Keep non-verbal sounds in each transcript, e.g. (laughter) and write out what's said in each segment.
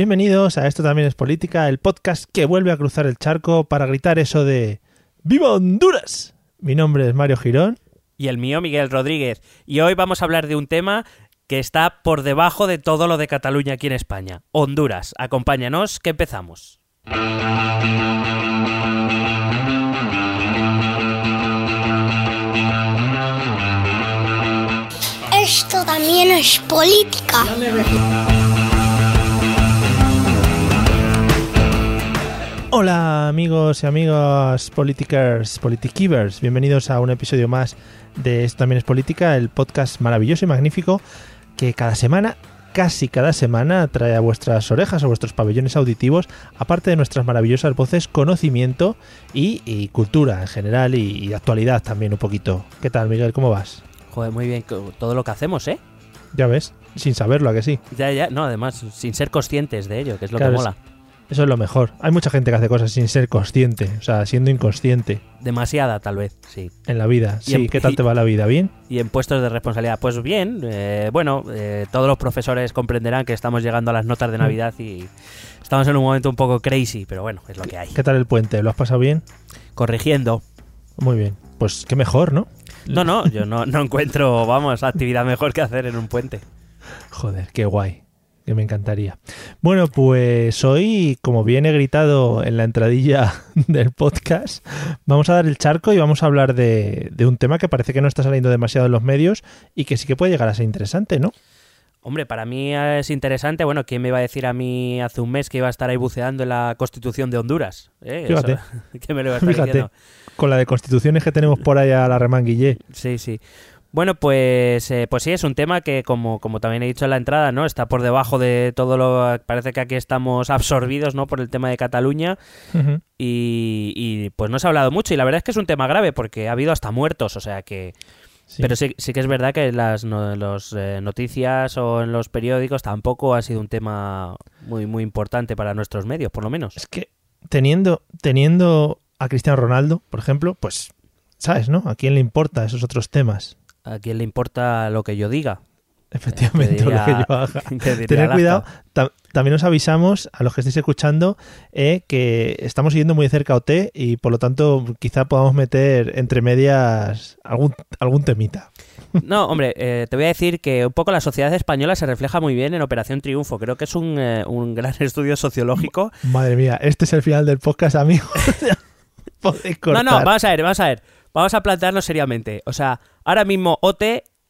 Bienvenidos a Esto también es política, el podcast que vuelve a cruzar el charco para gritar eso de ¡Viva Honduras! Mi nombre es Mario Girón. Y el mío, Miguel Rodríguez. Y hoy vamos a hablar de un tema que está por debajo de todo lo de Cataluña aquí en España. Honduras. Acompáñanos, que empezamos. Esto también es política. Hola amigos y amigas politikers, politikivers, bienvenidos a un episodio más de Esto también es política, el podcast maravilloso y magnífico que cada semana, casi cada semana, trae a vuestras orejas, a vuestros pabellones auditivos, aparte de nuestras maravillosas voces, conocimiento y, y cultura en general y, y actualidad también un poquito. ¿Qué tal Miguel? ¿Cómo vas? Joder, muy bien todo lo que hacemos, ¿eh? Ya ves, sin saberlo, ¿a que sí? Ya, ya, no, además, sin ser conscientes de ello, que es lo Claro, que es- mola. Eso es lo mejor. Hay mucha gente que hace cosas sin ser consciente, o sea, siendo inconsciente Demasiada, tal vez, sí. en la vida. Sí, en- ¿qué tal te va la vida? ¿Bien? Y en puestos de responsabilidad, pues bien, eh, bueno, eh, todos los profesores comprenderán que estamos llegando a las notas de Mm. Navidad y estamos en un momento un poco crazy, pero bueno, es lo que hay. ¿Qué tal el puente? ¿Lo has pasado bien? Corrigiendo. Muy bien. Pues qué mejor, ¿no? No, no, yo no, no encuentro, vamos, actividad mejor que hacer en un puente. (laughs) Joder, qué guay. Que me encantaría. Bueno, pues hoy, como bien he gritado en la entradilla (laughs) del podcast, vamos a dar el charco y vamos a hablar de, de un tema que parece que no está saliendo demasiado en los medios y que sí que puede llegar a ser interesante, ¿no? Hombre, para mí es interesante, bueno, ¿quién me iba a decir a mí hace un mes que iba a estar ahí buceando en la Constitución de Honduras? ¿Eh? Fíjate. Eso- (laughs) ¿Quién me lo iba a estar Fíjate, diciendo? con la de constituciones que tenemos por ahí a la remanguillé. Sí, sí. Bueno, pues, eh, pues sí, es un tema que, como, como también he dicho en la entrada, ¿no? Está por debajo de todo lo... Parece que aquí estamos absorbidos, ¿no? Por el tema de Cataluña y, y, pues no se ha hablado mucho y la verdad es que es un tema grave porque ha habido hasta muertos, o sea que... Sí. Pero sí, sí que es verdad que las no- los, eh, noticias o en los periódicos tampoco ha sido un tema muy, muy importante para nuestros medios, por lo menos. Es que teniendo, teniendo a Cristiano Ronaldo, por ejemplo, pues, ¿sabes, no? ¿A quién le importa esos otros temas? ¿A quién le importa lo que yo diga? (laughs) Efectivamente, diría- lo que yo haga. (laughs) Tener cuidado. Ta- también os avisamos a los que estéis escuchando eh, que estamos siguiendo muy de cerca OT y por lo tanto quizá podamos meter entre medias algún, algún temita. (laughs) No, hombre, eh, te voy a decir que un poco la sociedad española se refleja muy bien en Operación Triunfo. Creo que es un, eh, un gran estudio sociológico. Madre mía, este es el final del podcast. Podéis No, no, vamos a ver, vamos a ver. Vamos a plantearlo seriamente. O sea, ahora mismo OT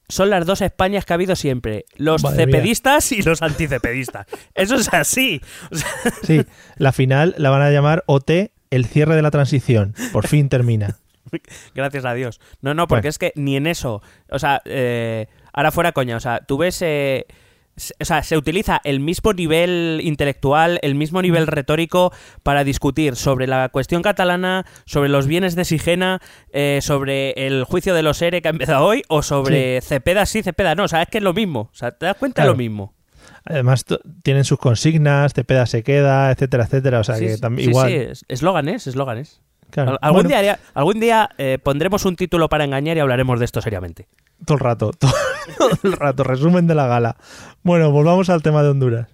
son las dos Españas que ha habido siempre. Los Madre mía. cepedistas y los anticepedistas. Eso es así. O sea, (laughs) Sí, la final la van a llamar OT, el cierre de la transición. Por fin termina. (laughs) Gracias a Dios. No, no, porque Bueno. es que ni en eso. O sea, eh, ahora fuera coña. O sea, tú ves. eh, o sea, se utiliza el mismo nivel intelectual, el mismo nivel retórico para discutir sobre la cuestión catalana, sobre los bienes de Sigena, eh, sobre el juicio de los ERE que ha empezado hoy, o sobre Cepeda sí, Cepeda no. O sea, es que es lo mismo. O sea, te das cuenta Claro. lo mismo. Además, tienen sus consignas, Cepeda se queda, etcétera, etcétera. O sea Sí, que también sí, igual. sí, es- eslóganes, eslóganes. Claro. Algún Bueno, día, algún día eh, pondremos un título para engañar y hablaremos de esto seriamente. Todo el rato, todo, (laughs) todo el rato, resumen de la gala. Bueno, volvamos al tema de Honduras.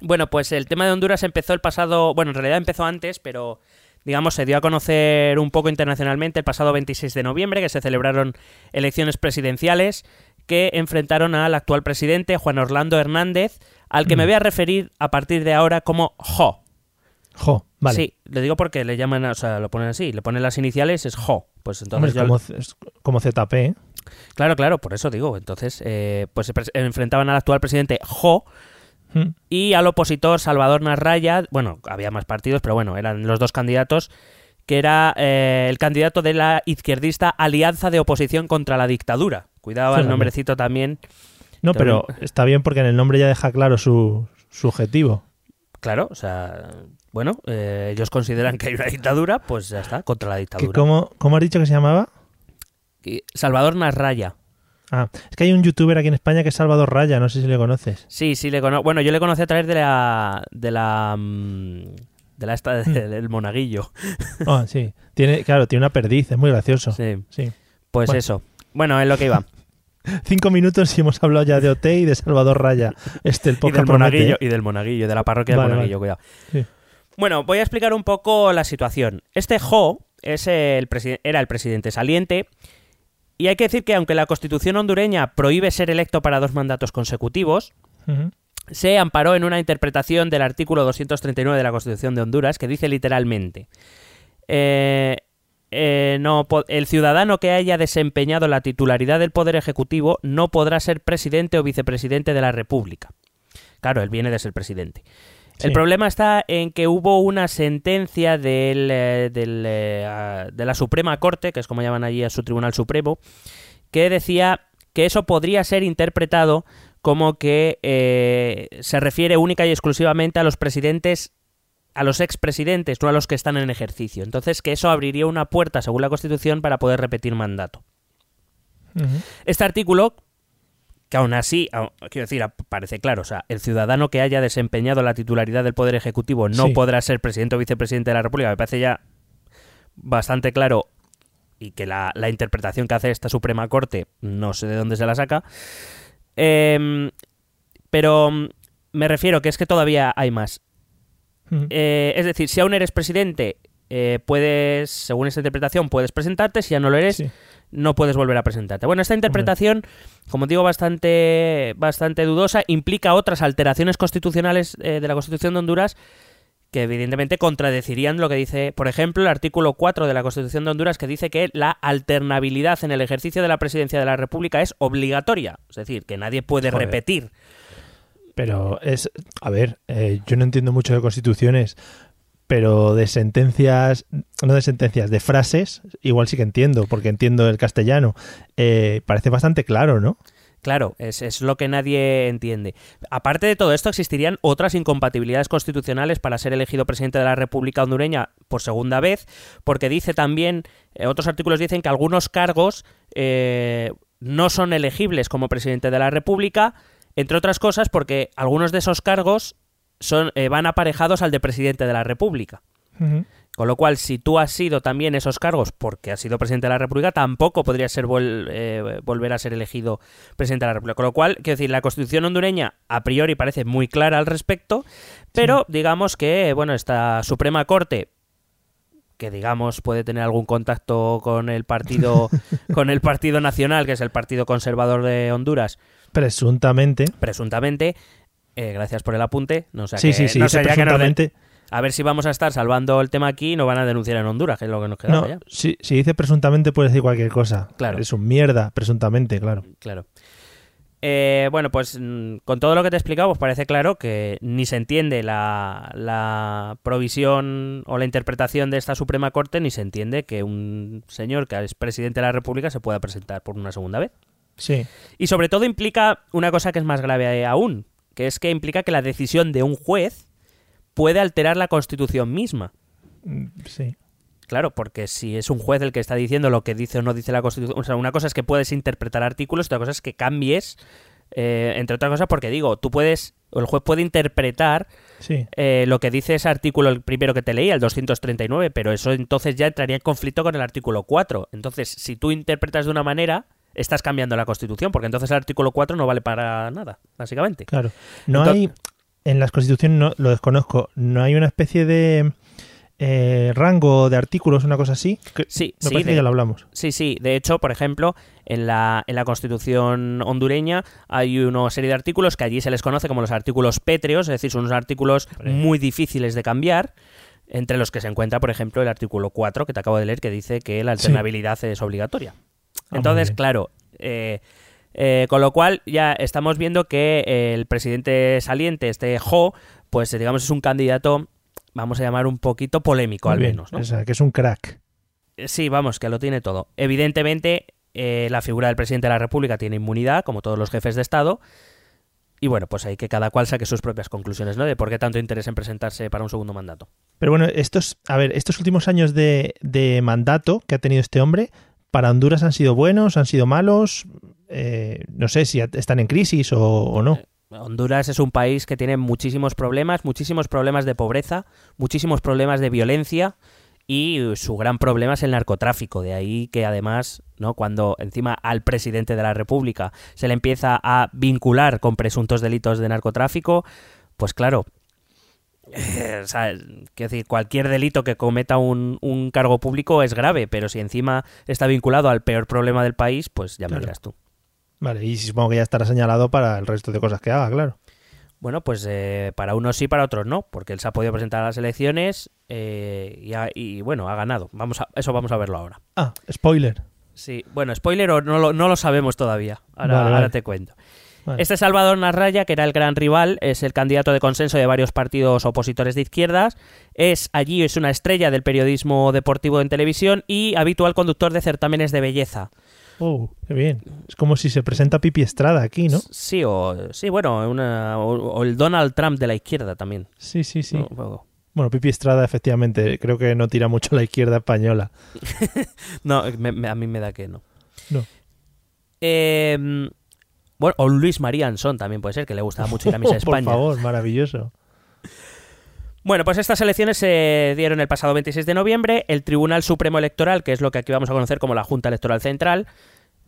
Bueno, pues el tema de Honduras empezó el pasado, bueno, en realidad empezó antes, pero digamos se dio a conocer un poco internacionalmente el pasado 26 de noviembre, que se celebraron elecciones presidenciales que enfrentaron al actual presidente, Juan Orlando Hernández, al que me Mm. voy a referir a partir de ahora como Jo. Jo, vale. Sí, le digo porque le llaman, o sea, lo ponen así, le ponen las iniciales, es Jo. Pues entonces yo- como, es como ZP, ¿eh? Claro, claro, por eso digo. Entonces, eh, pues se enfrentaban al actual presidente Jo Mm. y al opositor Salvador Narraya. Bueno, había más partidos, pero bueno, eran los dos candidatos. Que era eh, el candidato de la izquierdista Alianza de Oposición contra la Dictadura. Cuidado el nombrecito también. No, pero está bien porque en el nombre ya deja claro su, su objetivo. Claro, o sea, bueno, eh, ellos consideran que hay una dictadura, pues ya está, contra la ¿Que dictadura. cómo, ¿Cómo has dicho que se llamaba? Salvador Narraya. Ah, es que hay un youtuber aquí en España que es Salvador Raya, no sé si le conoces. Sí, sí, le conozco. Bueno, yo le conocí a través de la. de la. mm, de la esta Mm. del monaguillo. (laughs) Ah, sí. Tiene, claro, tiene una perdiz, es muy gracioso. Sí. Sí. Pues Bueno. eso. Bueno, es lo que iba. (laughs) Cinco minutos y hemos hablado ya de OT y de Salvador Raya. Este el (laughs) y podcast del promete, monaguillo, ¿eh? y del monaguillo, de la parroquia del monaguillo, vale. cuidado. Sí. Bueno, voy a explicar un poco la situación. Este Jo es el era el presidente saliente. Y hay que decir que aunque la constitución hondureña prohíbe ser electo para dos mandatos consecutivos, se amparó en una interpretación del artículo 239 de la Constitución de Honduras que dice literalmente eh, eh, no, el ciudadano que haya desempeñado la titularidad del Poder Ejecutivo no podrá ser presidente o vicepresidente de la República. Claro, él viene de ser presidente. El problema está en que hubo una sentencia del, eh, del, eh, de la Suprema Corte, que es como llaman allí a su Tribunal Supremo, que decía que eso podría ser interpretado como que eh, se refiere única y exclusivamente a los presidentes, a los expresidentes, no a los que están en ejercicio. Entonces, que eso abriría una puerta, según la Constitución, para poder repetir mandato. Este artículo, que aún así, quiero decir, parece claro, o sea, el ciudadano que haya desempeñado la titularidad del Poder Ejecutivo no Sí. podrá ser presidente o vicepresidente de la República, me parece ya bastante claro y que la, la interpretación que hace esta Suprema Corte no sé de dónde se la saca. Em, pero mm, me refiero que es que todavía hay más. Ujú. Eh, es decir, si aún eres presidente, eh, puedes, según esta interpretación, puedes presentarte, si ya no lo eres, Sí. No puedes volver a presentarte. Bueno, esta interpretación, como digo, bastante, bastante dudosa, implica otras alteraciones constitucionales eh, de la Constitución de Honduras que evidentemente contradecirían lo que dice, por ejemplo, el artículo 4 de la Constitución de Honduras que dice que la alternabilidad en el ejercicio de la presidencia de la República es obligatoria, es decir, que nadie puede Joder. repetir. Pero es, a ver, eh, yo no entiendo mucho de constituciones, pero de sentencias, no de sentencias, de frases, igual sí que entiendo, porque entiendo el castellano. Eh, parece bastante claro, ¿no? Claro, es, es lo que nadie entiende. Aparte de todo esto, existirían otras incompatibilidades constitucionales para ser elegido presidente de la República hondureña por segunda vez, porque dice también, eh, otros artículos dicen que algunos cargos eh, no son elegibles como presidente de la República, entre otras cosas porque algunos de esos cargos son, eh, van aparejados al de presidente de la República. Con lo cual, si tú has sido también esos cargos porque has sido presidente de la República, tampoco podrías ser vol- eh, volver a ser elegido presidente de la República. Con lo cual, quiero decir, la Constitución hondureña a priori parece muy clara al respecto, pero digamos que, bueno, esta Suprema Corte que digamos puede tener algún contacto con el partido (laughs) con el Partido Nacional, que es el Partido Conservador de Honduras, Presuntamente. presuntamente, eh, gracias por el apunte, no sé sí, sí, sí, no sé, ya que nos den- presuntamente. a ver si vamos a estar salvando el tema aquí y nos van a denunciar en Honduras, que es lo que nos queda No, ya. si, si dice presuntamente puede decir cualquier cosa. Claro. Es un mierda, presuntamente, claro. Claro. Eh, bueno, pues mm, con todo lo que te he explicado, pues parece claro que ni se entiende la, la provisión o la interpretación de esta Suprema Corte, ni se entiende que un señor que es presidente de la República se pueda presentar por una segunda vez. Sí. Y sobre todo implica una cosa que es más grave aún, que es que implica que la decisión de un juez puede alterar la Constitución misma. Mm, Sí. Claro, porque si es un juez el que está diciendo lo que dice o no dice la Constitución, o sea, una cosa es que puedes interpretar artículos, otra cosa es que cambies, eh, entre otras cosas, porque digo, tú puedes, o el juez puede interpretar Sí. eh, lo que dice ese artículo, el primero que te leí, el 239, pero eso entonces ya entraría en conflicto con el artículo 4. Entonces, si tú interpretas de una manera, estás cambiando la Constitución, porque entonces el artículo 4 no vale para nada, básicamente. Claro. No hay, en las constituciones, no, lo desconozco, no hay una especie de eh, rango de artículos, una cosa así. Que Sí, me sí, parece de- que ya lo hablamos. Sí, sí. De hecho, por ejemplo, en la, en la Constitución hondureña hay una serie de artículos que allí se les conoce como los artículos pétreos, es decir, son unos artículos muy difíciles de cambiar, entre los que se encuentra, por ejemplo, el artículo 4 que te acabo de leer, que dice que la Sí. alternabilidad es obligatoria. Ah, Entonces, claro, eh, eh, con lo cual ya estamos viendo que el presidente saliente, este Jo, pues digamos es un candidato, vamos a llamar un poquito polémico Muy al bien, menos, ¿no? O sea, que es un crack. Eh, Sí, vamos, que lo tiene todo. Evidentemente, eh, la figura del presidente de la República tiene inmunidad, como todos los jefes de Estado. Y bueno, pues hay que cada cual saque sus propias conclusiones, ¿no? De por qué tanto interés en presentarse para un segundo mandato. Pero bueno, estos, a ver, estos últimos años de, de mandato que ha tenido este hombre, para Honduras han sido buenos, han sido malos. Eh, no sé si están en crisis o, o no. Honduras es un país que tiene muchísimos problemas, muchísimos problemas de pobreza, muchísimos problemas de violencia y su gran problema es el narcotráfico. De ahí que además, ¿no? cuando encima al presidente de la República se le empieza a vincular con presuntos delitos de narcotráfico, pues claro, eh, o sea, quiero decir, cualquier delito que cometa un, un cargo público es grave, pero si encima está vinculado al peor problema del país, pues ya me Claro. dirás tú. Vale, y supongo que ya estará señalado para el resto de cosas que haga, claro. Bueno, pues eh, para unos sí, para otros no, porque él se ha podido presentar a las elecciones eh, y, ha- y, bueno, ha ganado. Vamos a, eso vamos a verlo ahora. Ah, spoiler. Sí, bueno, spoiler o no lo, no lo sabemos todavía. Ahora, Vale, ahora vale. te cuento. Vale. Este Salvador Narraya, que era el gran rival, es el candidato de consenso de varios partidos opositores de izquierdas. Es allí es una estrella del periodismo deportivo en televisión y habitual conductor de certámenes de belleza. Oh, qué bien. Es como si se presenta Pipi Estrada aquí, ¿no? Sí, o sí, bueno, una- o, o el Donald Trump de la izquierda también. Sí, sí, sí. Bueno, Pipi Estrada, efectivamente, creo que no tira mucho a la izquierda española. (laughs) No, me- me- a mí me da que no. No. Eh, bueno, o Luis María Ansón también puede ser, que le gustaba mucho ir a misa (laughs) a Por España. favor, maravilloso. Bueno, pues estas elecciones se dieron el pasado 26 de noviembre. El Tribunal Supremo Electoral, que es lo que aquí vamos a conocer como la Junta Electoral Central,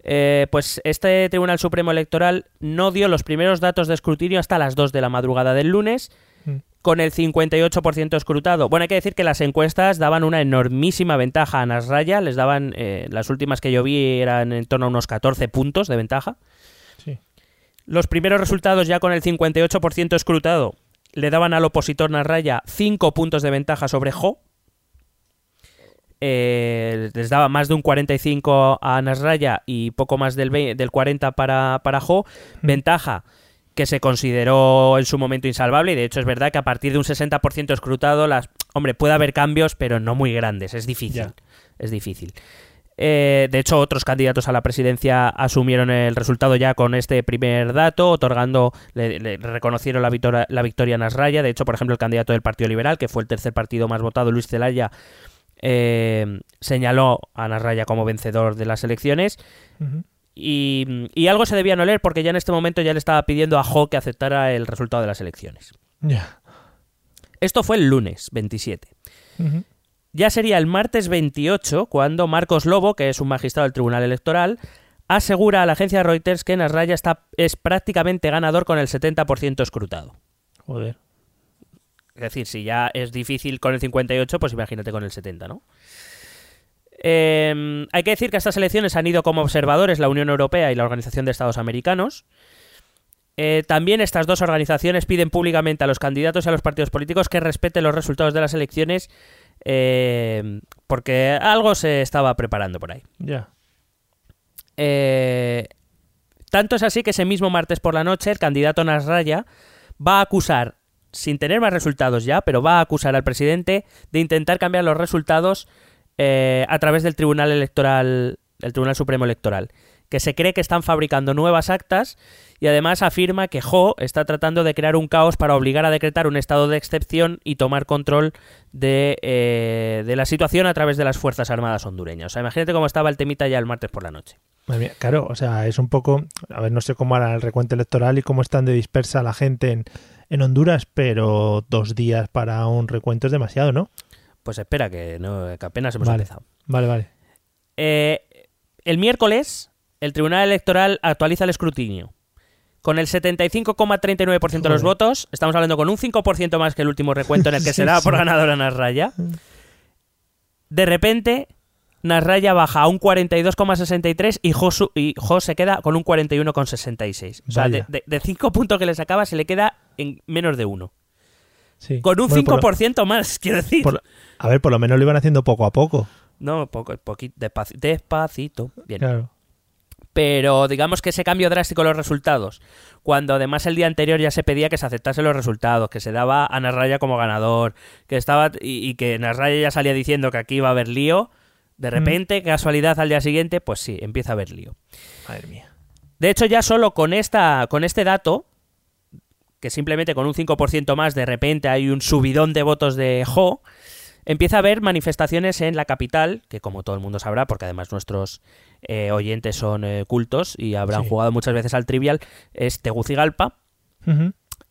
eh, pues este Tribunal Supremo Electoral no dio los primeros datos de escrutinio hasta las 2 de la madrugada del lunes, Mm. con el 58% escrutado. Bueno, hay que decir que las encuestas daban una enormísima ventaja a Nasraya, les daban, eh, las últimas que yo vi eran en torno a unos 14 puntos de ventaja. Los primeros resultados ya con el 58% escrutado le daban al opositor Narraya 5 puntos de ventaja sobre Jo. Eh, les daba más de un 45 a Nasraya y poco más del, 20 del 40 para, para Jo. Ventaja que se consideró en su momento insalvable y de hecho es verdad que a partir de un 60% escrutado, las, hombre, puede haber cambios pero no muy grandes, es difícil. Ya. Es difícil. Eh, de hecho, otros candidatos a la presidencia asumieron el resultado ya con este primer dato, otorgando, le, le reconocieron la victoria, la victoria a Nasraya. De hecho, por ejemplo, el candidato del Partido Liberal, que fue el tercer partido más votado, Luis Zelaya, eh, señaló a Nasraya como vencedor de las elecciones. Y, y algo se debía no leer porque ya en este momento ya le estaba pidiendo a Jo que aceptara el resultado de las elecciones. Esto fue el lunes 27. Ujú. Ya sería el martes 28 cuando Marcos Lobo, que es un magistrado del Tribunal Electoral, asegura a la agencia Reuters que Nasraya está, es prácticamente ganador con el 70% escrutado. Joder. Es decir, si ya es difícil con el 58, pues imagínate con el 70, ¿no? Eh, hay que decir que a estas elecciones han ido como observadores la Unión Europea y la Organización de Estados Americanos. Eh, también estas dos organizaciones piden públicamente a los candidatos y a los partidos políticos que respeten los resultados de las elecciones eh, porque algo se estaba preparando por ahí. Ya. Eh, tanto es así que ese mismo martes por la noche el candidato Nasraya va a acusar, sin tener más resultados ya, pero va a acusar al presidente de intentar cambiar los resultados eh, a través del Tribunal Electoral, del Tribunal Supremo Electoral, que se cree que están fabricando nuevas actas y además afirma que Jo está tratando de crear un caos para obligar a decretar un estado de excepción y tomar control de, eh, de la situación a través de las Fuerzas Armadas hondureñas. O sea, imagínate cómo estaba el temita ya el martes por la noche. Claro, o sea, es un poco. A ver, no sé cómo hará el recuento electoral y cómo están de dispersa la gente en, en Honduras, pero dos días para un recuento es demasiado, ¿no? Pues espera, que, no, que apenas hemos Vale. empezado. Vale, vale. Eh, el miércoles, el Tribunal Electoral actualiza el escrutinio. Con el 75,39% de los votos, estamos hablando con un 5% más que el último recuento en el que Sí, (laughs) se da por sí. ganadora Nasraya. De repente, Nasraya baja a un 42,63 y Jo, su- y Jo se queda con un 41,66. O sea, de, Vaya. de, de cinco puntos que le sacaba, se le queda en menos de uno. Sí. Con un Bueno, por lo- 5% más, (laughs) quiero decir. por a ver, por lo menos lo iban haciendo poco a poco. No, poco, poquito, despaci- despacito. Bien. Claro. Pero digamos que ese cambio drástico en los resultados, cuando además el día anterior ya se pedía que se aceptasen los resultados, que se daba a Nasraya como ganador, que estaba y, y que Nasraya ya salía diciendo que aquí iba a haber lío, de repente, casualidad al día siguiente, pues sí, empieza a haber lío. Madre mía. De hecho, ya solo con esta con este dato, que simplemente con un 5% más de repente hay un subidón de votos de Jo, empieza a haber manifestaciones en la capital, que como todo el mundo sabrá, porque además nuestros eh, oyentes son eh, cultos y habrán Sí. jugado muchas veces al trivial, es Tegucigalpa.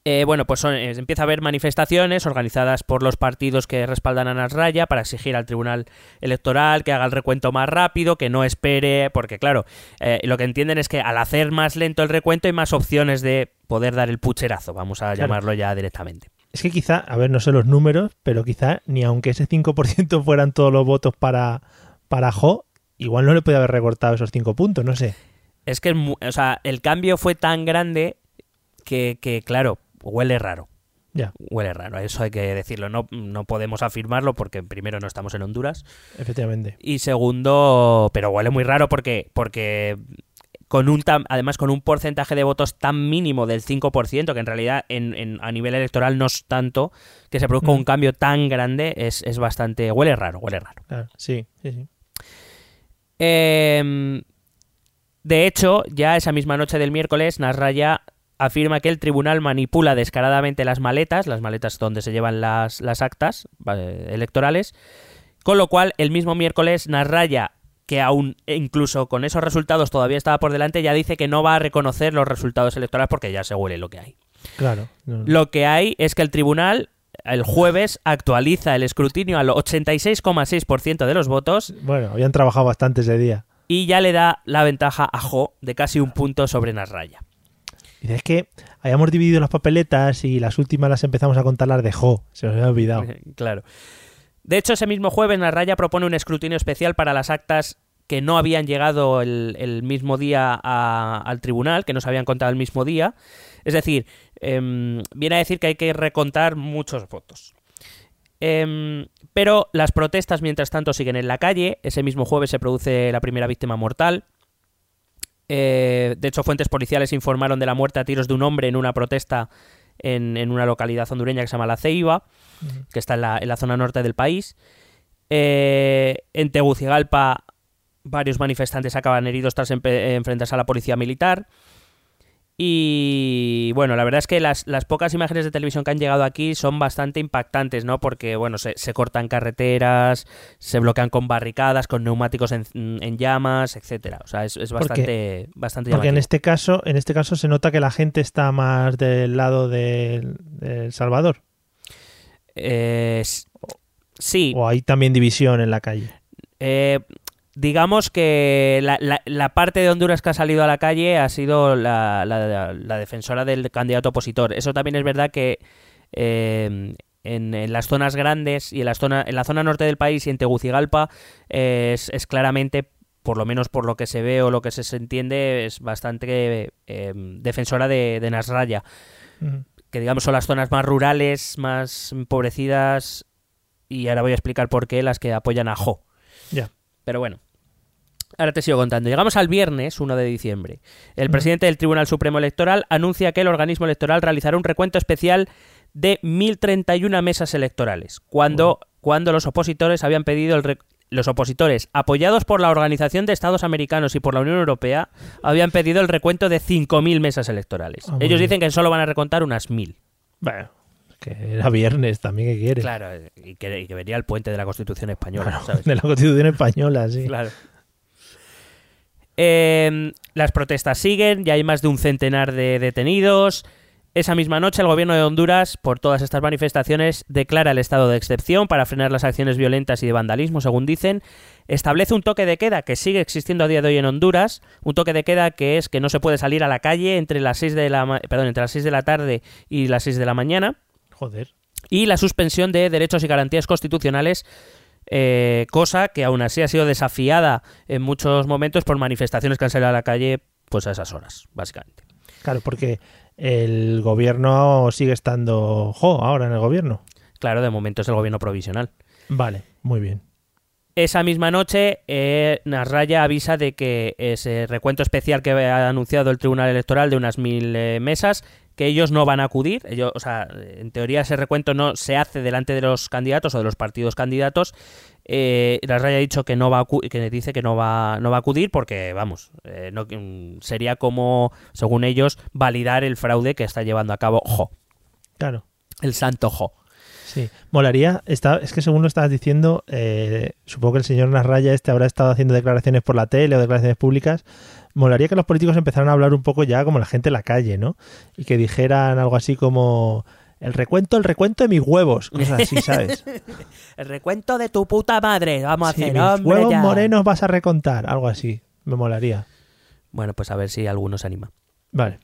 Eh, bueno, pues son- empieza a haber manifestaciones organizadas por los partidos que respaldan a Nasraya para exigir al Tribunal Electoral que haga el recuento más rápido, que no espere, porque claro, eh, lo que entienden es que al hacer más lento el recuento hay más opciones de poder dar el pucherazo, vamos a Claro. llamarlo ya directamente. Es que quizá, a ver, no sé los números, pero quizá ni aunque ese 5% (laughs) fueran todos los votos para, para Jo, igual no le puede haber recortado esos 5 puntos, no sé. Es que o sea, el cambio fue tan grande que, que, claro, huele raro. Ya, Huele raro, eso hay que decirlo. No, no podemos afirmarlo porque primero no estamos en Honduras efectivamente. y segundo, pero huele muy raro porque porque con un tam- además con un porcentaje de votos tan mínimo del 5%, que en realidad en, en- a nivel electoral no es tanto, que se produzca Mm. un cambio tan grande es, es bastante... huele raro, huele raro. Sí, sí, sí. Eh, de hecho, ya esa misma noche del miércoles, Nasraya afirma que el tribunal manipula descaradamente las maletas, las maletas donde se llevan las, las actas eh, electorales, con lo cual el mismo miércoles Nasraya, que aún incluso con esos resultados todavía estaba por delante, ya dice que no va a reconocer los resultados electorales porque ya se huele lo que hay. Claro. no, Lo que hay es que el tribunal el jueves actualiza el escrutinio al 86,6% de los votos Bueno, habían trabajado bastante ese día. y ya le da la ventaja a Jo de casi un punto sobre Nasraya. Dice, es que habíamos dividido las papeletas y las últimas las empezamos a contar las de Jo. Se nos había olvidado. (laughs) claro. De hecho, ese mismo jueves Nasraya propone un escrutinio especial para las actas que no habían llegado el, mismo día al tribunal, que no se habían contado el mismo día. Es decir, em, viene a decir que hay que recontar muchos votos. Em, pero las protestas, mientras tanto, siguen en la calle. Ese mismo jueves se produce la primera víctima mortal. Eh, de hecho, fuentes policiales informaron de la muerte a tiros de un hombre en una protesta en, en una localidad hondureña que se llama La Ceiba, que está en la, en la zona norte del país. Eh, en Tegucigalpa, varios manifestantes acaban heridos tras enfrentarse a la policía militar. Y bueno, la verdad es que las, las pocas imágenes de televisión que han llegado aquí son bastante impactantes, ¿no? Porque, bueno, se, se cortan carreteras, se bloquean con barricadas, con neumáticos en, en llamas, etcétera. O sea, es, es bastante, bastante Porque en este caso, en este caso se nota que la gente está más del lado del de El Salvador. Eh, sí, O hay también división en la calle. Eh, digamos que la, la- la parte de Honduras que ha salido a la calle ha sido la, la- la defensora del candidato opositor. Eso también es verdad que eh, en, en las zonas grandes y en, las zona, en la zona norte del país y en Tegucigalpa eh, es, es claramente, por lo menos por lo que se ve o lo que se, entiende, es bastante eh, defensora de, de Nasraya. Que digamos son las zonas más rurales, más empobrecidas, y ahora voy a explicar por qué las que apoyan a Jo. Ya. Pero bueno, ahora te sigo contando. Llegamos al viernes 1 de diciembre. El presidente del Tribunal Supremo Electoral anuncia que el organismo electoral realizará un recuento especial de 1.031 mesas electorales, cuando, cuando los opositores habían pedido el... los opositores, apoyados por la Organización de Estados Americanos y por la Unión Europea, habían pedido el recuento de 5.000 mesas electorales. Ah, Ellos dicen que solo van a recontar unas 1.000. Bueno, que era viernes también, ¿qué quieres? Claro, y que, y que venía el puente de la Constitución española, Claro, ¿sabes? de la Constitución española, sí. Claro. Eh, las protestas siguen, ya hay más de un centenar de detenidos. Esa misma noche el gobierno de Honduras, por todas estas manifestaciones, declara el estado de excepción para frenar las acciones violentas y de vandalismo, según dicen. Establece un toque de queda que sigue existiendo a día de hoy en Honduras, un toque de queda que es que no se puede salir a la calle entre las 6 de la, perdón, entre las 6 de la tarde y las 6 de la mañana Joder. y la suspensión de derechos y garantías constitucionales eh, cosa que aún así ha sido desafiada en muchos momentos por manifestaciones que han salido a la calle pues a esas horas, básicamente. Claro, porque el gobierno sigue estando Jo ahora en el gobierno. Claro, de momento es el gobierno provisional. Vale, muy bien. Esa misma noche, eh, Nasralla avisa de que ese recuento especial que ha anunciado el Tribunal Electoral de unas mil eh, mesas, que ellos no van a acudir. Ellos, o sea, en teoría ese recuento no se hace delante de los candidatos o de los partidos candidatos. Eh, Nasralla ha dicho que no va a que dice que no va, no va a acudir porque, vamos, eh, no, mm, sería como, según ellos, validar el fraude que está llevando a cabo Jo, Claro. el santo Jo. Sí, molaría, está, es que según lo estabas diciendo, eh, supongo que el señor Nasralla este habrá estado haciendo declaraciones por la tele o declaraciones públicas, molaría que los políticos empezaran a hablar un poco ya como la gente en la calle, ¿no? Y que dijeran algo así como el recuento, el recuento de mis huevos, (laughs) cosas así, ¿sabes? El recuento de tu puta madre, vamos a Sí, hacer, mis hombre, huevos ya. morenos vas a recontar, algo así, me molaría. Bueno, pues a ver si alguno se anima. Vale,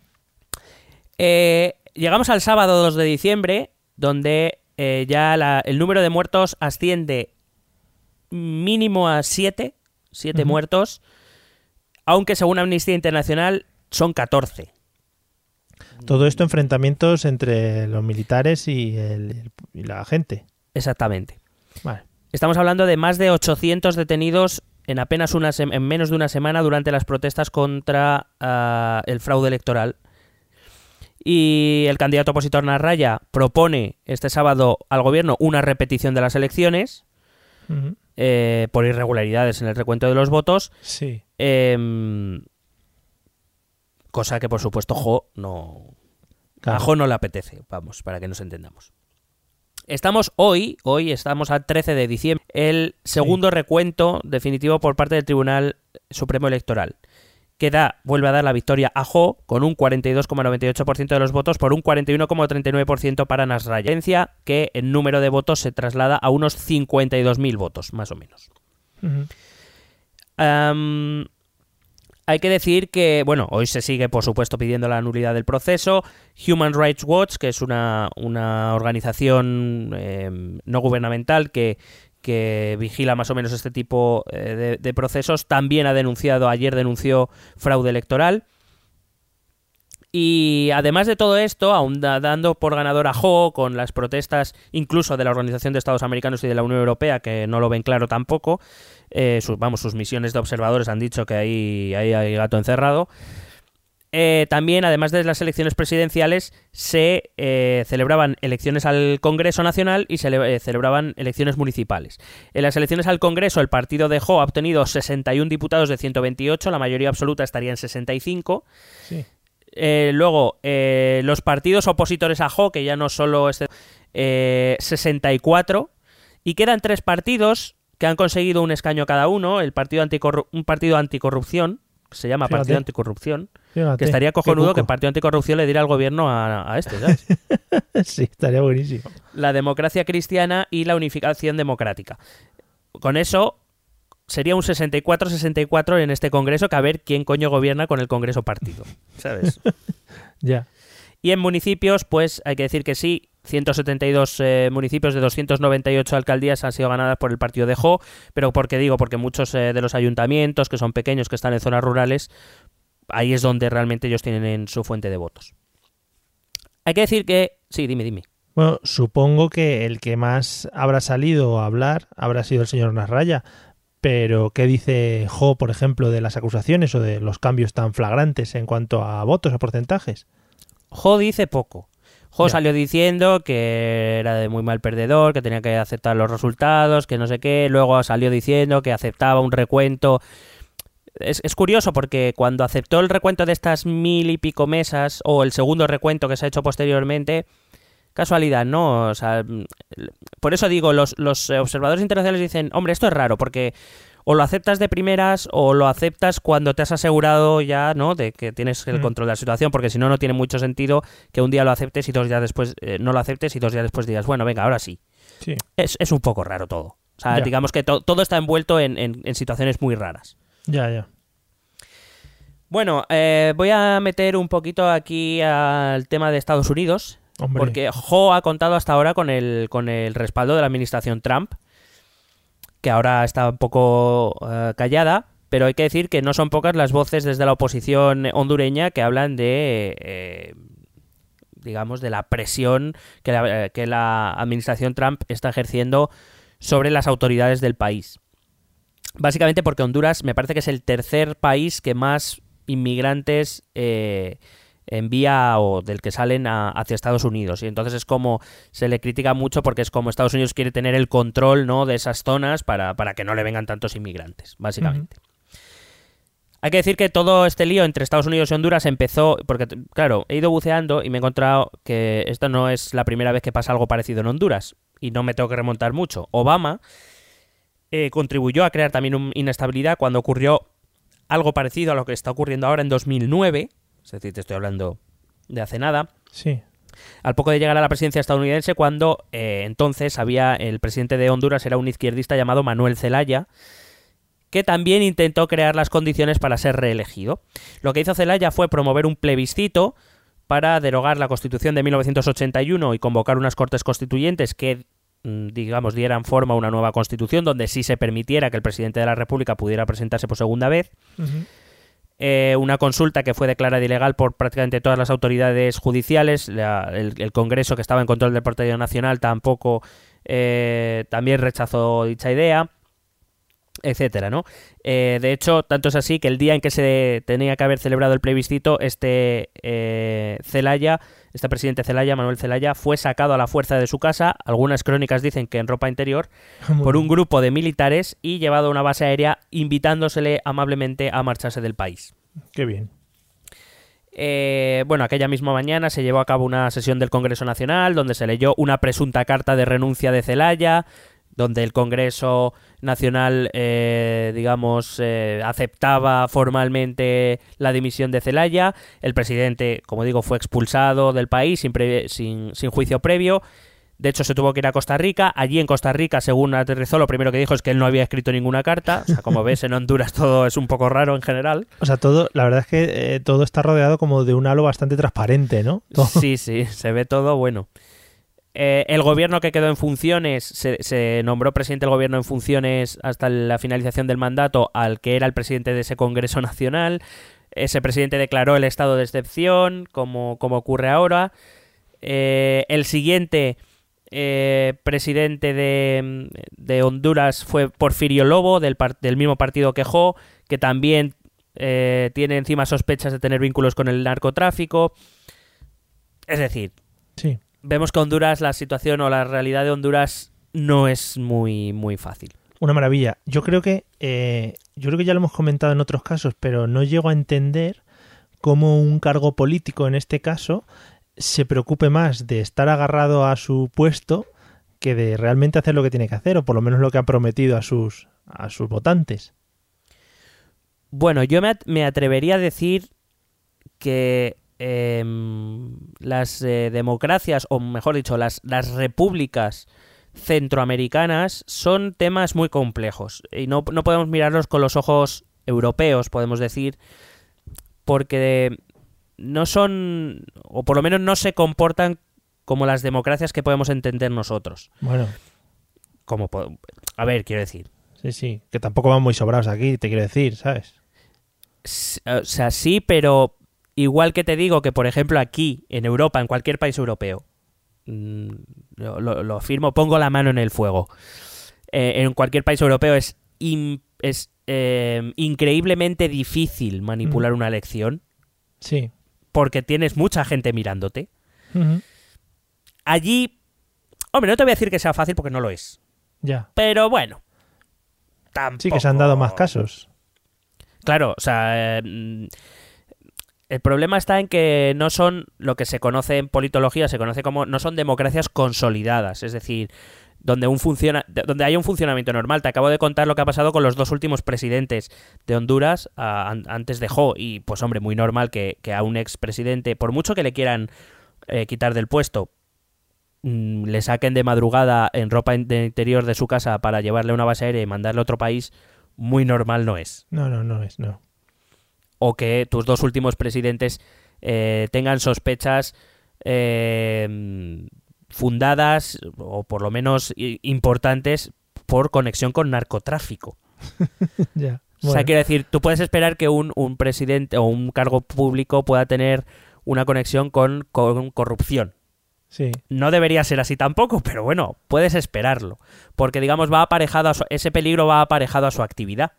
Eh, llegamos al sábado 2 de diciembre, donde eh, ya la- el número de muertos asciende mínimo a 7, 7 Ujú. muertos, aunque según Amnistía Internacional son 14. Todo esto enfrentamientos entre los militares y, el- y la gente. Exactamente. Vale, Estamos hablando de más de 800 detenidos en apenas una en menos de una semana durante las protestas contra ah, el fraude electoral. Y el candidato opositor Narraya propone este sábado al gobierno una repetición de las elecciones eh, por irregularidades en el recuento de los votos. sí, em, cosa que por supuesto Jo no, a claro. Jo no le apetece, vamos, para que nos entendamos. Estamos hoy, hoy estamos a 13 de diciembre, el segundo recuento definitivo por parte del Tribunal Supremo Electoral, que da, vuelve a dar la victoria a Jo con un 42,98% de los votos por un 41,39% para. Diferencia que el número de votos se traslada a unos 52.000 votos, más o menos. Am, hay que decir que, bueno, hoy se sigue, por supuesto, pidiendo la nulidad del proceso. Human Rights Watch, que es una, una organización eh, no gubernamental que, que vigila más o menos este tipo eh, de, procesos, también ha denunciado, ayer denunció fraude electoral. Y además de todo esto, aún da- dando por ganador a Jo con las protestas incluso de la Organización de Estados Americanos y de la Unión Europea, que no lo ven claro tampoco, eh, sus, vamos, sus misiones de observadores han dicho que ahí, ahí hay gato encerrado. Eh, también, además de las elecciones presidenciales, se eh, celebraban elecciones al Congreso Nacional y se le- eh, celebraban elecciones municipales. En las elecciones al Congreso, el partido de Jo ha obtenido 61 diputados de 128, la mayoría absoluta estaría en 65. Sí. Luego, los partidos opositores a Jo, que ya no solo eh, 64, y quedan tres partidos que han conseguido un escaño cada uno, el partido anticorru- un partido anticorrupción, que se llama Fíjate. Partido Anticorrupción, Fíjate, que estaría cojonudo que el. Partido Anticorrupción le diera al gobierno a, a este, ¿sabes? (laughs) Sí, estaría buenísimo. la democracia cristiana y la unificación democrática. Con eso sería un 64-64 en este Congreso, que a ver quién coño gobierna con el Congreso partido, ¿sabes? (laughs) Ya. Y en municipios, pues hay que decir que sí, 172 eh, municipios de 298 alcaldías han sido ganadas por el partido de Jo, pero ¿por qué digo? Porque muchos eh, de los ayuntamientos, que son pequeños, que están en zonas rurales, ahí es donde realmente ellos tienen su fuente de votos. Hay que decir que... Sí, dime, dime. Bueno, supongo que el que más habrá salido a hablar habrá sido el señor Nasralla. Pero, ¿qué dice Jo, por ejemplo, de las acusaciones o de los cambios tan flagrantes en cuanto a votos, a porcentajes? Jo dice poco. Jo salió diciendo que era de muy mal perdedor, que tenía que aceptar los resultados, que no sé qué. Luego salió diciendo que aceptaba un recuento. Es, es curioso porque cuando aceptó el recuento de estas mil y pico mesas, o el segundo recuento que se ha hecho posteriormente, casualidad, ¿no? O sea, mm, por eso digo, los, los observadores internacionales dicen, hombre, esto es raro, porque o lo aceptas de primeras o lo aceptas cuando te has asegurado ya, ¿no? De que tienes el Mm. control de la situación, porque si no, no tiene mucho sentido que un día lo aceptes y dos días después eh, no lo aceptes y dos días después digas, bueno, venga, ahora sí. Sí. Es, es un poco raro todo. O sea, Ya. digamos que to- todo está envuelto en, en- en situaciones muy raras. Ya, ya. Bueno, eh, voy a meter un poquito aquí al tema de Estados Unidos, Hombre. porque Jo ha contado hasta ahora con el, con el respaldo de la administración Trump, que ahora está un poco eh, callada, pero hay que decir que no son pocas las voces desde la oposición hondureña que hablan de, eh, digamos, de la presión que la, eh, que la administración Trump está ejerciendo sobre las autoridades del país. Básicamente porque Honduras me parece que es el tercer país que más inmigrantes envía o del que salen a- hacia Estados Unidos. Y entonces es como se le critica mucho porque es como Estados Unidos quiere tener el control ¿no? de esas zonas para, para que no le vengan tantos inmigrantes, básicamente. Hay que decir que todo este lío entre Estados Unidos y Honduras empezó, porque claro, he ido buceando y me he encontrado que esta no es la primera vez que pasa algo parecido en Honduras, y no me tengo que remontar mucho. Obama eh, contribuyó a crear también un- inestabilidad cuando ocurrió algo parecido a lo que está ocurriendo ahora en 2009, es decir, te estoy hablando de hace nada, Sí. al poco de llegar a la presidencia estadounidense, cuando eh, entonces había el presidente de Honduras era un izquierdista llamado Manuel Zelaya, que también intentó crear las condiciones para ser reelegido. Lo que hizo Zelaya fue promover un plebiscito para derogar la Constitución de 1981 y convocar unas cortes constituyentes que mm, digamos dieran forma a una nueva constitución donde sí se permitiera que el presidente de la República pudiera presentarse por segunda vez Ujú. Eh, una consulta que fue declarada ilegal por prácticamente todas las autoridades judiciales. La- el, Congreso, que estaba en control del Partido Nacional, tampoco eh, también rechazó dicha idea, etcétera, ¿no? Eh, de hecho, tanto es así que el día en que se tenía que haber celebrado el plebiscito, este eh, Zelaya, este presidente Zelaya, Manuel Zelaya, fue sacado a la fuerza de su casa. Algunas crónicas dicen que en ropa interior Muy por un grupo de militares y llevado a una base aérea invitándosele amablemente a marcharse del país. Qué bien. Eh, bueno, aquella misma mañana se llevó a cabo una sesión del Congreso Nacional donde se leyó una presunta carta de renuncia de Celaya, donde el Congreso Nacional, eh, digamos, eh, aceptaba formalmente la dimisión de Celaya. El presidente, como digo, fue expulsado del país sin, sin, sin juicio previo. De hecho, se tuvo que ir a Costa Rica. Allí en Costa Rica, según aterrizó, lo primero que dijo es que él no había escrito ninguna carta. O sea, como ves, en Honduras todo es un poco raro en general. O sea, todo, la verdad es que eh, todo está rodeado como de un halo bastante transparente, ¿no? Todo- Sí, sí, se ve todo bueno. Eh, el gobierno que quedó en funciones, se, nombró presidente del gobierno en funciones hasta la finalización del mandato al que era el presidente de ese Congreso Nacional. Ese presidente declaró el estado de excepción, como, como ocurre ahora. Eh, el siguiente eh, presidente de, de Honduras fue Porfirio Lobo, del, del mismo partido que Jo, que también tiene encima sospechas de tener vínculos con el narcotráfico. Es decir, Sí. Vemos que Honduras, la situación o la realidad de Honduras no es muy, muy fácil. Una maravilla. Yo creo que eh, yo creo que ya lo hemos comentado en otros casos, pero no llego a entender cómo un cargo político en este caso se preocupe más de estar agarrado a su puesto que de realmente hacer lo que tiene que hacer, o por lo menos lo que ha prometido a sus a sus votantes. Bueno, yo me, at- me atrevería a decir que em, las eh, democracias, o mejor dicho, las, las repúblicas centroamericanas son temas muy complejos y no, no podemos mirarlos con los ojos europeos, podemos decir, porque no son, o por lo menos no se comportan como las democracias que podemos entender nosotros. Bueno, Como, a ver, quiero decir, sí, sí, que tampoco van muy sobrados aquí, te quiero decir, ¿sabes? O sea, sí, pero igual que te digo que, por ejemplo, aquí, en Europa, en cualquier país europeo, mm, lo, lo- afirmo, pongo la mano en el fuego. Eh, en cualquier país europeo es, in- es eh, increíblemente difícil manipular una elección Sí. porque tienes mucha gente mirándote. Allí, hombre, no te voy a decir que sea fácil porque no lo es. Ya. Pero bueno. Tampoco... Sí que se han dado más casos. Claro, o sea, eh, mm, el problema está en que no son lo que se conoce en politología, se conoce como no son democracias consolidadas, es decir, donde un funciona, de- donde hay un funcionamiento normal. Te acabo de contar lo que ha pasado con los dos últimos presidentes de Honduras an- antes de Jo y pues hombre, muy normal que, a un expresidente, por mucho que le quieran eh, quitar del puesto, mm, le saquen de madrugada en ropa de interior de su casa para llevarle a una base aérea y mandarle a otro país, muy normal no es No, no, no es, no. O que tus dos últimos presidentes eh, tengan sospechas eh, fundadas o por lo menos importantes por conexión con narcotráfico. (laughs) O sea, quiero decir, tú puedes esperar que un, un presidente o un cargo público pueda tener una conexión con, con corrupción. sí. No debería ser así tampoco, pero bueno, puedes esperarlo. Porque, digamos, va aparejado a su- ese peligro va aparejado a su actividad.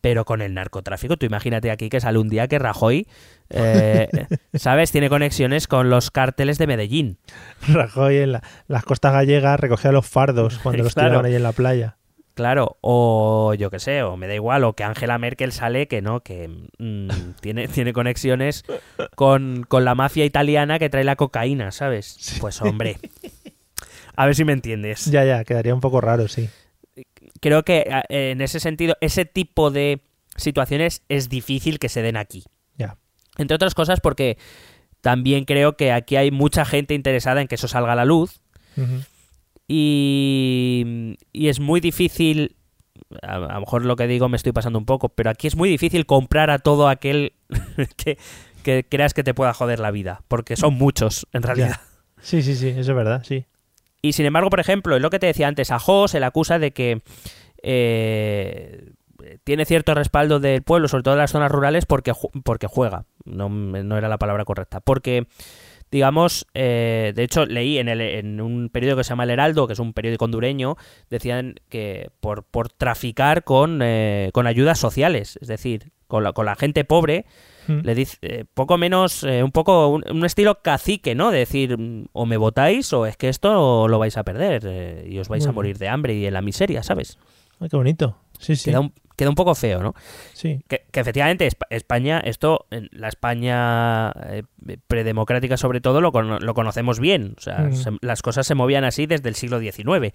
Pero con el narcotráfico, tú imagínate aquí que sale un día que Rajoy, eh, (laughs) ¿sabes? Tiene conexiones con los cárteles de Medellín. Rajoy en la- las costas gallegas recogía los fardos cuando los (laughs) Claro. tiraban ahí en la playa. Claro, o yo qué sé, o me da igual, o que Angela Merkel sale que no, que mm, (laughs) tiene, tiene conexiones con, con la mafia italiana que trae la cocaína, ¿sabes? Pues hombre, a ver si me entiendes. Ya, ya, quedaría un poco raro, sí. Creo que en ese sentido, ese tipo de situaciones es difícil que se den aquí. Ya. Entre otras cosas porque también creo que aquí hay mucha gente interesada en que eso salga a la luz y, y es muy difícil, a, a lo mejor lo que digo me estoy pasando un poco, pero aquí es muy difícil comprar a todo aquel (laughs) que, que creas que te pueda joder la vida, porque son muchos en realidad. Sí, sí, sí, eso es verdad, sí. Y sin embargo, por ejemplo, es lo que te decía antes, a Ho se le acusa de que eh, tiene cierto respaldo del pueblo, sobre todo en las zonas rurales, porque, porque juega. No, no era la palabra correcta. Porque, digamos, eh, de hecho, leí en, el, en un periódico que se llama El Heraldo, que es un periódico hondureño, decían que por, por traficar con, eh, con ayudas sociales, es decir, con la, con la gente pobre, Mm. le dice eh, poco menos, eh, un poco un, un estilo cacique, ¿no? De decir, o me votáis o es que esto lo vais a perder eh, y os vais a morir de hambre y en la miseria, ¿sabes? Ay, qué bonito. Sí, sí. Queda, un, queda un poco feo, ¿no? Sí, Que, que efectivamente Espa- España, esto, en la España eh, predemocrática sobre todo, lo, lo conocemos bien. O sea, Mm. se- las cosas se movían así desde el siglo XIX,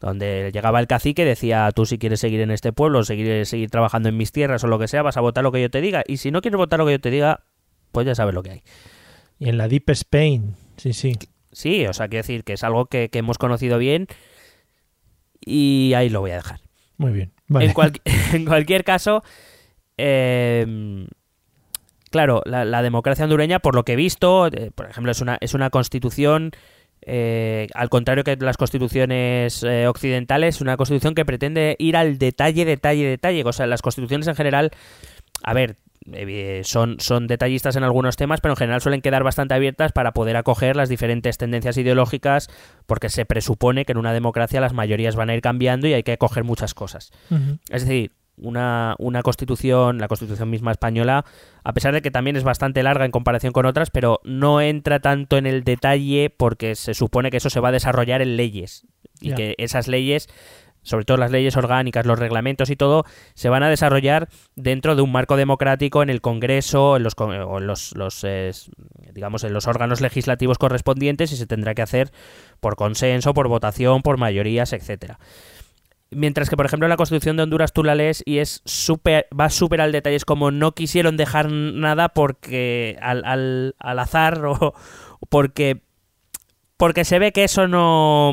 donde llegaba el cacique y decía, tú si quieres seguir en este pueblo, seguir, seguir trabajando en mis tierras o lo que sea, vas a votar lo que yo te diga. Y si no quieres votar lo que yo te diga, pues ya sabes lo que hay. y en la Deep Spain, sí, sí. Sí, o sea, quiero decir que es algo que, que hemos conocido bien y ahí lo voy a dejar. Muy bien. Vale. En, cual- (laughs) en cualquier caso, eh, claro, la, democracia hondureña, por lo que he visto, eh, por ejemplo, es una, es una constitución, eh, al contrario que las constituciones eh, occidentales, una constitución que pretende ir al detalle, detalle, detalle. O sea, las constituciones en general, a ver, son, son detallistas en algunos temas, pero en general suelen quedar bastante abiertas para poder acoger las diferentes tendencias ideológicas, porque se presupone que en una democracia las mayorías van a ir cambiando y hay que acoger muchas cosas. Es decir, una, una constitución, la constitución misma española, a pesar de que también es bastante larga en comparación con otras, pero no entra tanto en el detalle porque se supone que eso se va a desarrollar en leyes y que esas leyes, sobre todo las leyes orgánicas, los reglamentos y todo, se van a desarrollar dentro de un marco democrático en el Congreso, en los, o en los, los, digamos, en los órganos legislativos correspondientes y se tendrá que hacer por consenso, por votación, por mayorías, etcétera. Mientras que, por ejemplo, en la Constitución de Honduras tú la lees y es súper, va súper al detalle. Es como no quisieron dejar nada porque al, al, al azar (laughs) o porque, porque se ve que eso no...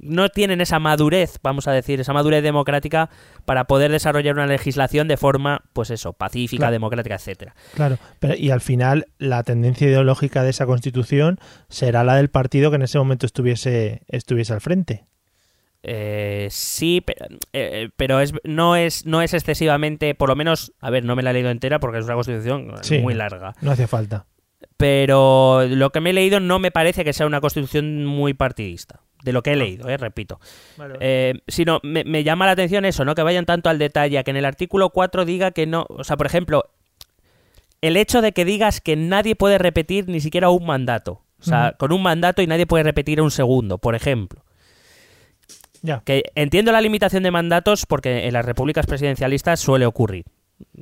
No tienen esa madurez, vamos a decir, esa madurez democrática para poder desarrollar una legislación de forma, pues eso, pacífica, Claro. democrática, etcétera. Claro, pero, y al final la tendencia ideológica de esa constitución será la del partido que en ese momento estuviese, estuviese al frente. Eh, sí, pero, eh, pero es, no, es, no es excesivamente, por lo menos, a ver, no me la he leído entera porque es una constitución Sí. muy larga. No hace falta. Pero lo que me he leído no me parece que sea una constitución muy partidista. De lo que he leído, eh, repito. Eh, sino me, me llama la atención eso, ¿no? Que vayan tanto al detalle, a que en el artículo 4 diga que no. O sea, por ejemplo, el hecho de que digas que nadie puede repetir ni siquiera un mandato. O sea, con un mandato y nadie puede repetir un segundo, por ejemplo. Ya. Que entiendo la limitación de mandatos porque en las repúblicas presidencialistas suele ocurrir.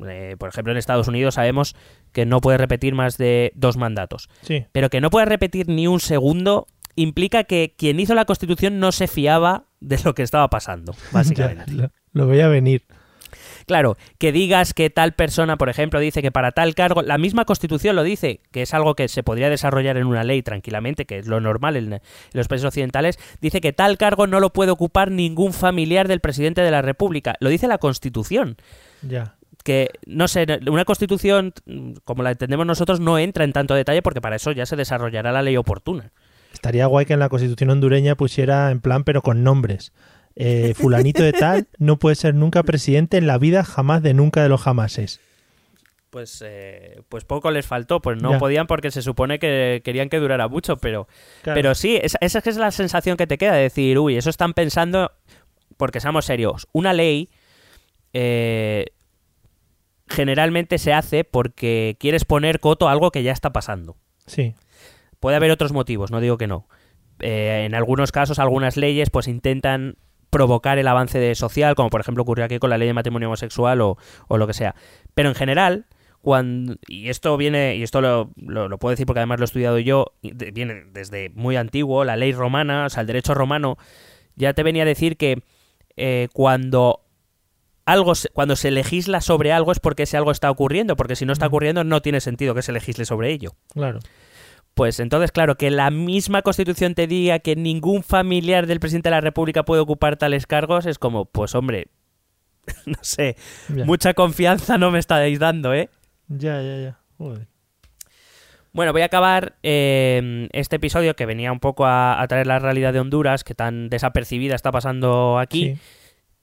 Eh, por ejemplo, en Estados Unidos sabemos que no puede repetir más de dos mandatos. Sí. Pero que no puede repetir ni un segundo implica que quien hizo la constitución no se fiaba de lo que estaba pasando, (laughs) básicamente. Lo, lo voy a venir. Claro, que digas que tal persona, por ejemplo, dice que para tal cargo, la misma constitución lo dice, que es algo que se podría desarrollar en una ley tranquilamente, que es lo normal en, en los países occidentales, dice que tal cargo no lo puede ocupar ningún familiar del presidente de la República. Lo dice la constitución. Ya. Que, no sé, una constitución mm, como la entendemos nosotros no entra en tanto detalle porque para eso ya se desarrollará la ley oportuna. Estaría guay que en la constitución hondureña pusiera en plan, pero con nombres. eh, fulanito de tal (laughs) no puede ser nunca presidente en la vida jamás de nunca de los jamases. Pues, eh, pues poco les faltó, pues no Ya. podían porque se supone que querían que durara mucho, pero, Claro. pero sí, esa, esa es la sensación que te queda, de decir, uy, eso están pensando, porque seamos serios, una ley eh, generalmente se hace porque quieres poner coto a algo que ya está pasando. Sí, Puede haber otros motivos, no digo que no. Eh, en algunos casos, algunas leyes pues intentan provocar el avance de social, como por ejemplo ocurrió aquí con la ley de matrimonio homosexual o, o lo que sea. Pero en general, cuando y esto viene y esto lo, lo- lo puedo decir porque además lo he estudiado yo viene desde muy antiguo la ley romana o sea el derecho romano ya te venía a decir que eh, cuando algo cuando se legisla sobre algo es porque ese algo está ocurriendo porque si no está ocurriendo no tiene sentido que se legisle sobre ello claro. pues entonces, claro, que la misma Constitución te diga que ningún familiar del presidente de la República puede ocupar tales cargos, es como, pues hombre, (laughs) no sé, Ya, mucha confianza no me estáis dando, ¿eh? ya, ya. ya. Joder. Bueno, voy a acabar eh, este episodio que venía un poco a, a traer la realidad de Honduras, que tan desapercibida está pasando aquí, Sí.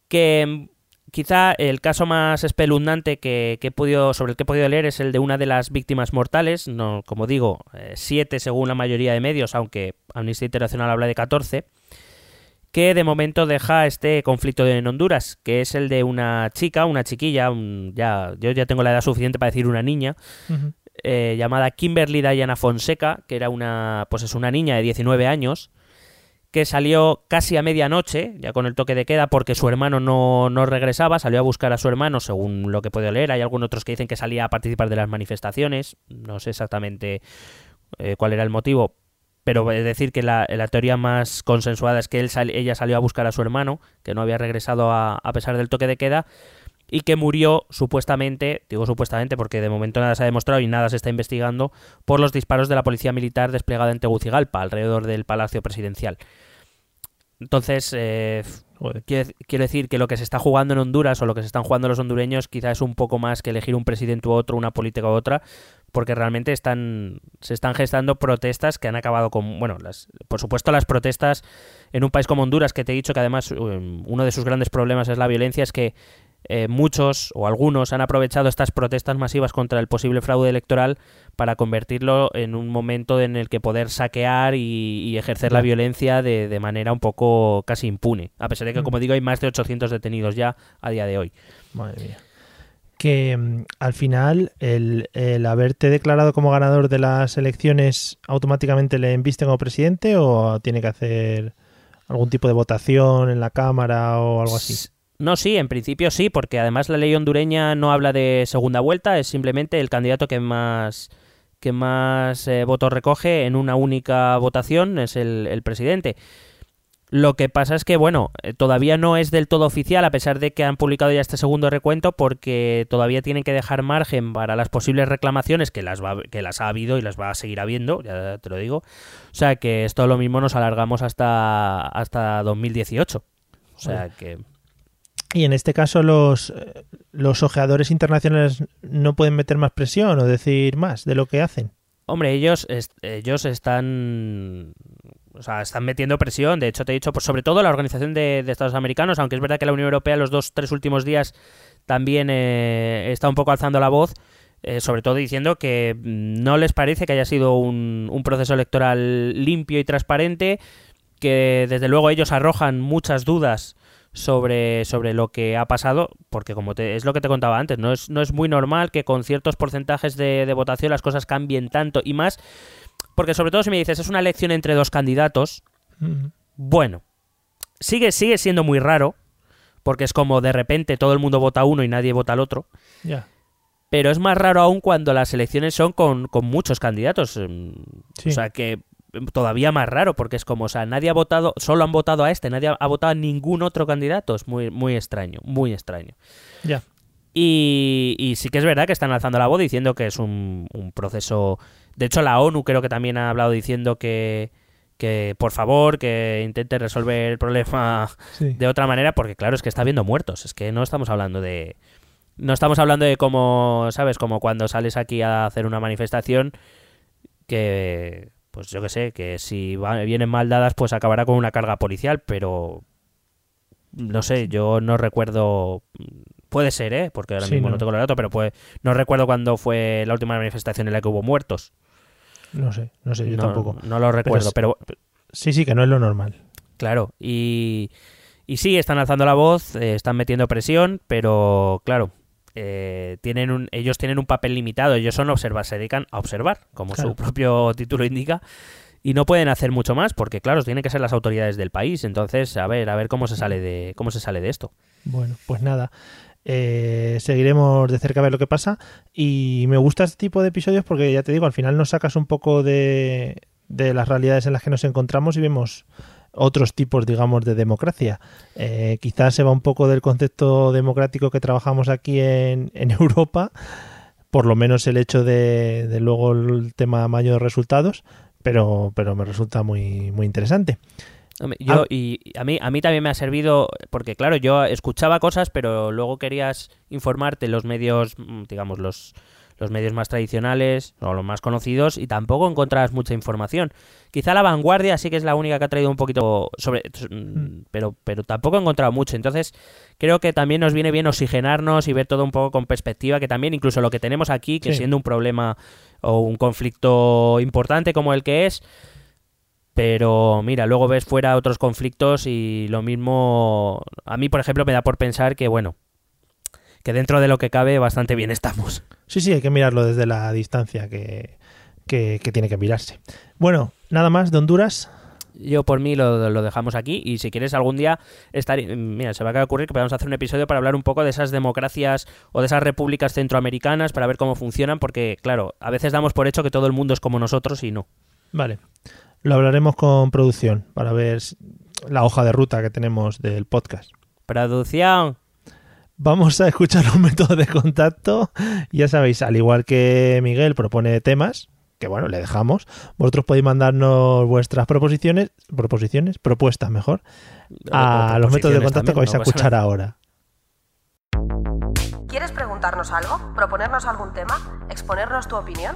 que quizá el caso más espeluznante que, que he podido, sobre el que he podido leer es el de una de las víctimas mortales, no, como digo, eh, siete según la mayoría de medios, aunque Amnistía Internacional habla de 14, que de momento deja este conflicto en Honduras, que es el de una chica, una chiquilla, un- ya, yo ya tengo la edad suficiente para decir una niña, eh, llamada Kimberly Diana Fonseca, que era una, pues es una niña de 19 años, que salió casi a medianoche, ya con el toque de queda, porque su hermano no, no regresaba, salió a buscar a su hermano, según lo que puedo leer. Hay algunos otros que dicen que salía a participar de las manifestaciones, no sé exactamente eh, cuál era el motivo, pero es decir que la, la teoría más consensuada es que él ella salió a buscar a su hermano, que no había regresado a, a pesar del toque de queda, y que murió supuestamente, digo supuestamente porque de momento nada se ha demostrado y nada se está investigando, por los disparos de la policía militar desplegada en Tegucigalpa, alrededor del Palacio Presidencial. Entonces, eh, quiero decir que lo que se está jugando en Honduras o lo que se están jugando los hondureños quizás es un poco más que elegir un presidente u otro, una política u otra, porque realmente están se están gestando protestas que han acabado con, bueno, las, por supuesto las protestas en un país como Honduras, que te he dicho que además um, uno de sus grandes problemas es la violencia, es que eh, muchos o algunos han aprovechado estas protestas masivas contra el posible fraude electoral para convertirlo en un momento en el que poder saquear y, y ejercer la violencia de, de manera un poco casi impune. A pesar de que, Mm. como digo, hay más de 800 detenidos ya a día de hoy. Madre mía. Que mm, al final el, el haberte declarado como ganador de las elecciones automáticamente le embiste como presidente o tiene que hacer algún tipo de votación en la Cámara o algo así. No, sí, en principio sí, porque además la ley hondureña no habla de segunda vuelta, es simplemente el candidato que más que más eh, votos recoge en una única votación es el, el presidente. Lo que pasa es que, bueno, eh, todavía no es del todo oficial, a pesar de que han publicado ya este segundo recuento, porque todavía tienen que dejar margen para las posibles reclamaciones, que las, va, que las ha habido y las va a seguir habiendo, ya te lo digo. O sea que esto lo mismo nos alargamos hasta, hasta 2018. O sea que... Y en este caso los, eh, los ojeadores internacionales no pueden meter más presión o decir más de lo que hacen. Hombre, ellos, ellos están. O sea, están metiendo presión. De hecho, te he dicho, pues sobre todo la Organización de, de Estados Americanos, aunque es verdad que la Unión Europea los dos, tres últimos días también eh, está un poco alzando la voz, eh, sobre todo diciendo que mm, no les parece que haya sido un, un proceso electoral limpio y transparente, que desde luego ellos arrojan muchas dudas sobre, sobre lo que ha pasado, porque como te, es lo que te contaba antes, no es, no es muy normal que con ciertos porcentajes de, de votación las cosas cambien tanto y más, porque sobre todo si me dices es una elección entre dos candidatos, Mm. bueno, sigue, sigue siendo muy raro, porque es como de repente todo el mundo vota uno y nadie vota al otro, Ya. pero es más raro aún cuando las elecciones son con, con muchos candidatos. Sí. O sea que todavía más raro, porque es como, o sea, nadie ha votado, solo han votado a este, nadie ha, votado a ningún otro candidato. Es muy, muy extraño, muy extraño. Ya. Y, y sí que es verdad que están alzando la voz diciendo que es un, un proceso. De hecho, la ONU creo que también ha hablado diciendo que, que por favor, que intente resolver el problema Sí. de otra manera, porque claro, es que está habiendo muertos. Es que no estamos hablando de. No estamos hablando de como, ¿sabes? Como cuando sales aquí a hacer una manifestación que, pues yo que sé, que si va- vienen mal dadas, pues acabará con una carga policial, pero no sé, yo no recuerdo. Puede ser, ¿eh? Porque ahora Sí, mismo no. no. tengo el dato, pero puede, no recuerdo cuándo fue la última manifestación en la que hubo muertos. No sé, no sé, yo no, tampoco. No lo recuerdo, es- pero Sí, sí, que no es lo normal. Claro, y, y sí, están alzando la voz, eh, están metiendo presión, pero claro, eh, tienen un, ellos tienen un papel limitado, ellos son observar, se dedican a observar, como Claro. su propio título indica, y no pueden hacer mucho más, porque claro, tienen que ser las autoridades del país, entonces, a ver, a ver cómo se sale de, cómo se sale de esto. Bueno, pues nada. eh, seguiremos de cerca a ver lo que pasa. Y me gusta este tipo de episodios porque ya te digo, al final nos sacas un poco de, de las realidades en las que nos encontramos y vemos otros tipos, digamos, de democracia. Eh, quizás se va un poco del concepto democrático que trabajamos aquí en, en (laughs) Europa, por lo menos el hecho de, de luego el tema mayor de resultados, pero, pero me resulta muy, muy interesante. Yo, Ah. y a mí, a mí también me ha servido, porque claro, yo escuchaba cosas, pero luego querías informarte los medios, mm, digamos, los, los medios más tradicionales o los más conocidos, y tampoco encontrabas mucha información. Quizá la vanguardia sí que es la única que ha traído un poquito sobre. mm, Pero, pero tampoco he encontrado mucho. Entonces, creo que también nos viene bien oxigenarnos y ver todo un poco con perspectiva, que también incluso lo que tenemos aquí, que Sí. siendo un problema o un conflicto importante como el que es, pero mira, luego ves fuera otros conflictos y lo mismo, a mí por ejemplo me da por pensar que bueno, que dentro de lo que cabe bastante bien estamos. Sí, sí, hay que mirarlo desde la distancia que, que, que tiene que mirarse. Bueno, nada más de Honduras. Yo por mí lo, lo dejamos aquí y si quieres algún día estar, mira, se me acaba de ocurrir que podemos hacer un episodio para hablar un poco de esas democracias o de esas repúblicas centroamericanas para ver cómo funcionan porque claro, a veces damos por hecho que todo el mundo es como nosotros y no. Vale. Lo hablaremos con producción para ver la hoja de ruta que tenemos del podcast. Producción. Vamos a escuchar un método de contacto. Ya sabéis, al igual que Miguel propone temas, que bueno, le dejamos, vosotros podéis mandarnos vuestras proposiciones, proposiciones, propuestas mejor, a los métodos de contacto que vais a no escuchar ahora. ¿Quieres preguntarnos algo? ¿Proponernos algún tema? ¿Exponernos tu opinión?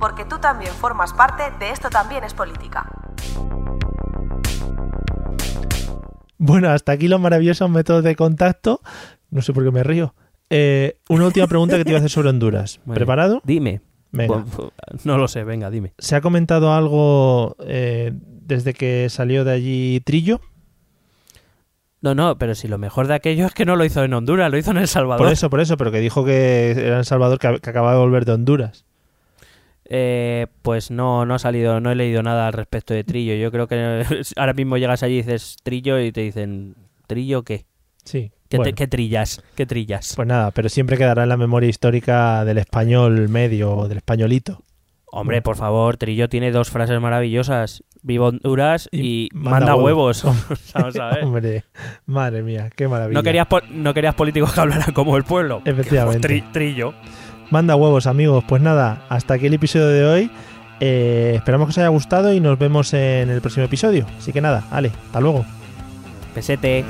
Porque tú también formas parte de Esto también es política. Bueno, hasta aquí los maravillosos métodos de contacto. No sé por qué me río. Eh, una última pregunta que te iba a hacer sobre Honduras. (laughs) ¿Preparado? Dime. Venga. (laughs) No lo sé, venga, dime. ¿Se ha comentado algo eh, desde que salió de allí Trillo? No, no, pero si lo mejor de aquello es que no lo hizo en Honduras, lo hizo en El Salvador. Por eso, por eso, pero que dijo que era en Salvador que, que acababa de volver de Honduras. Eh, pues no, no ha salido, no he leído nada al respecto de Trillo. Yo creo que (laughs) ahora mismo llegas allí y dices Trillo y te dicen, ¿Trillo qué? Sí. ¿Qué, te- qué trillas? ¿Qué trillas? Pues nada, pero siempre quedará en la memoria histórica del español medio o del españolito. Hombre, por favor, Trillo tiene dos frases maravillosas. Vivo Honduras y, Y manda, manda huevos. huevos. (laughs) Vamos a ver. Hombre, madre mía, qué maravilla. No querías, po- no querías políticos que hablaran como el pueblo. Efectivamente. Tri- trillo. Manda huevos, amigos. Pues nada, hasta aquí el episodio de hoy. Eh, esperamos que os haya gustado y nos vemos en el próximo episodio. Así que nada, Ale, hasta luego. Pesete.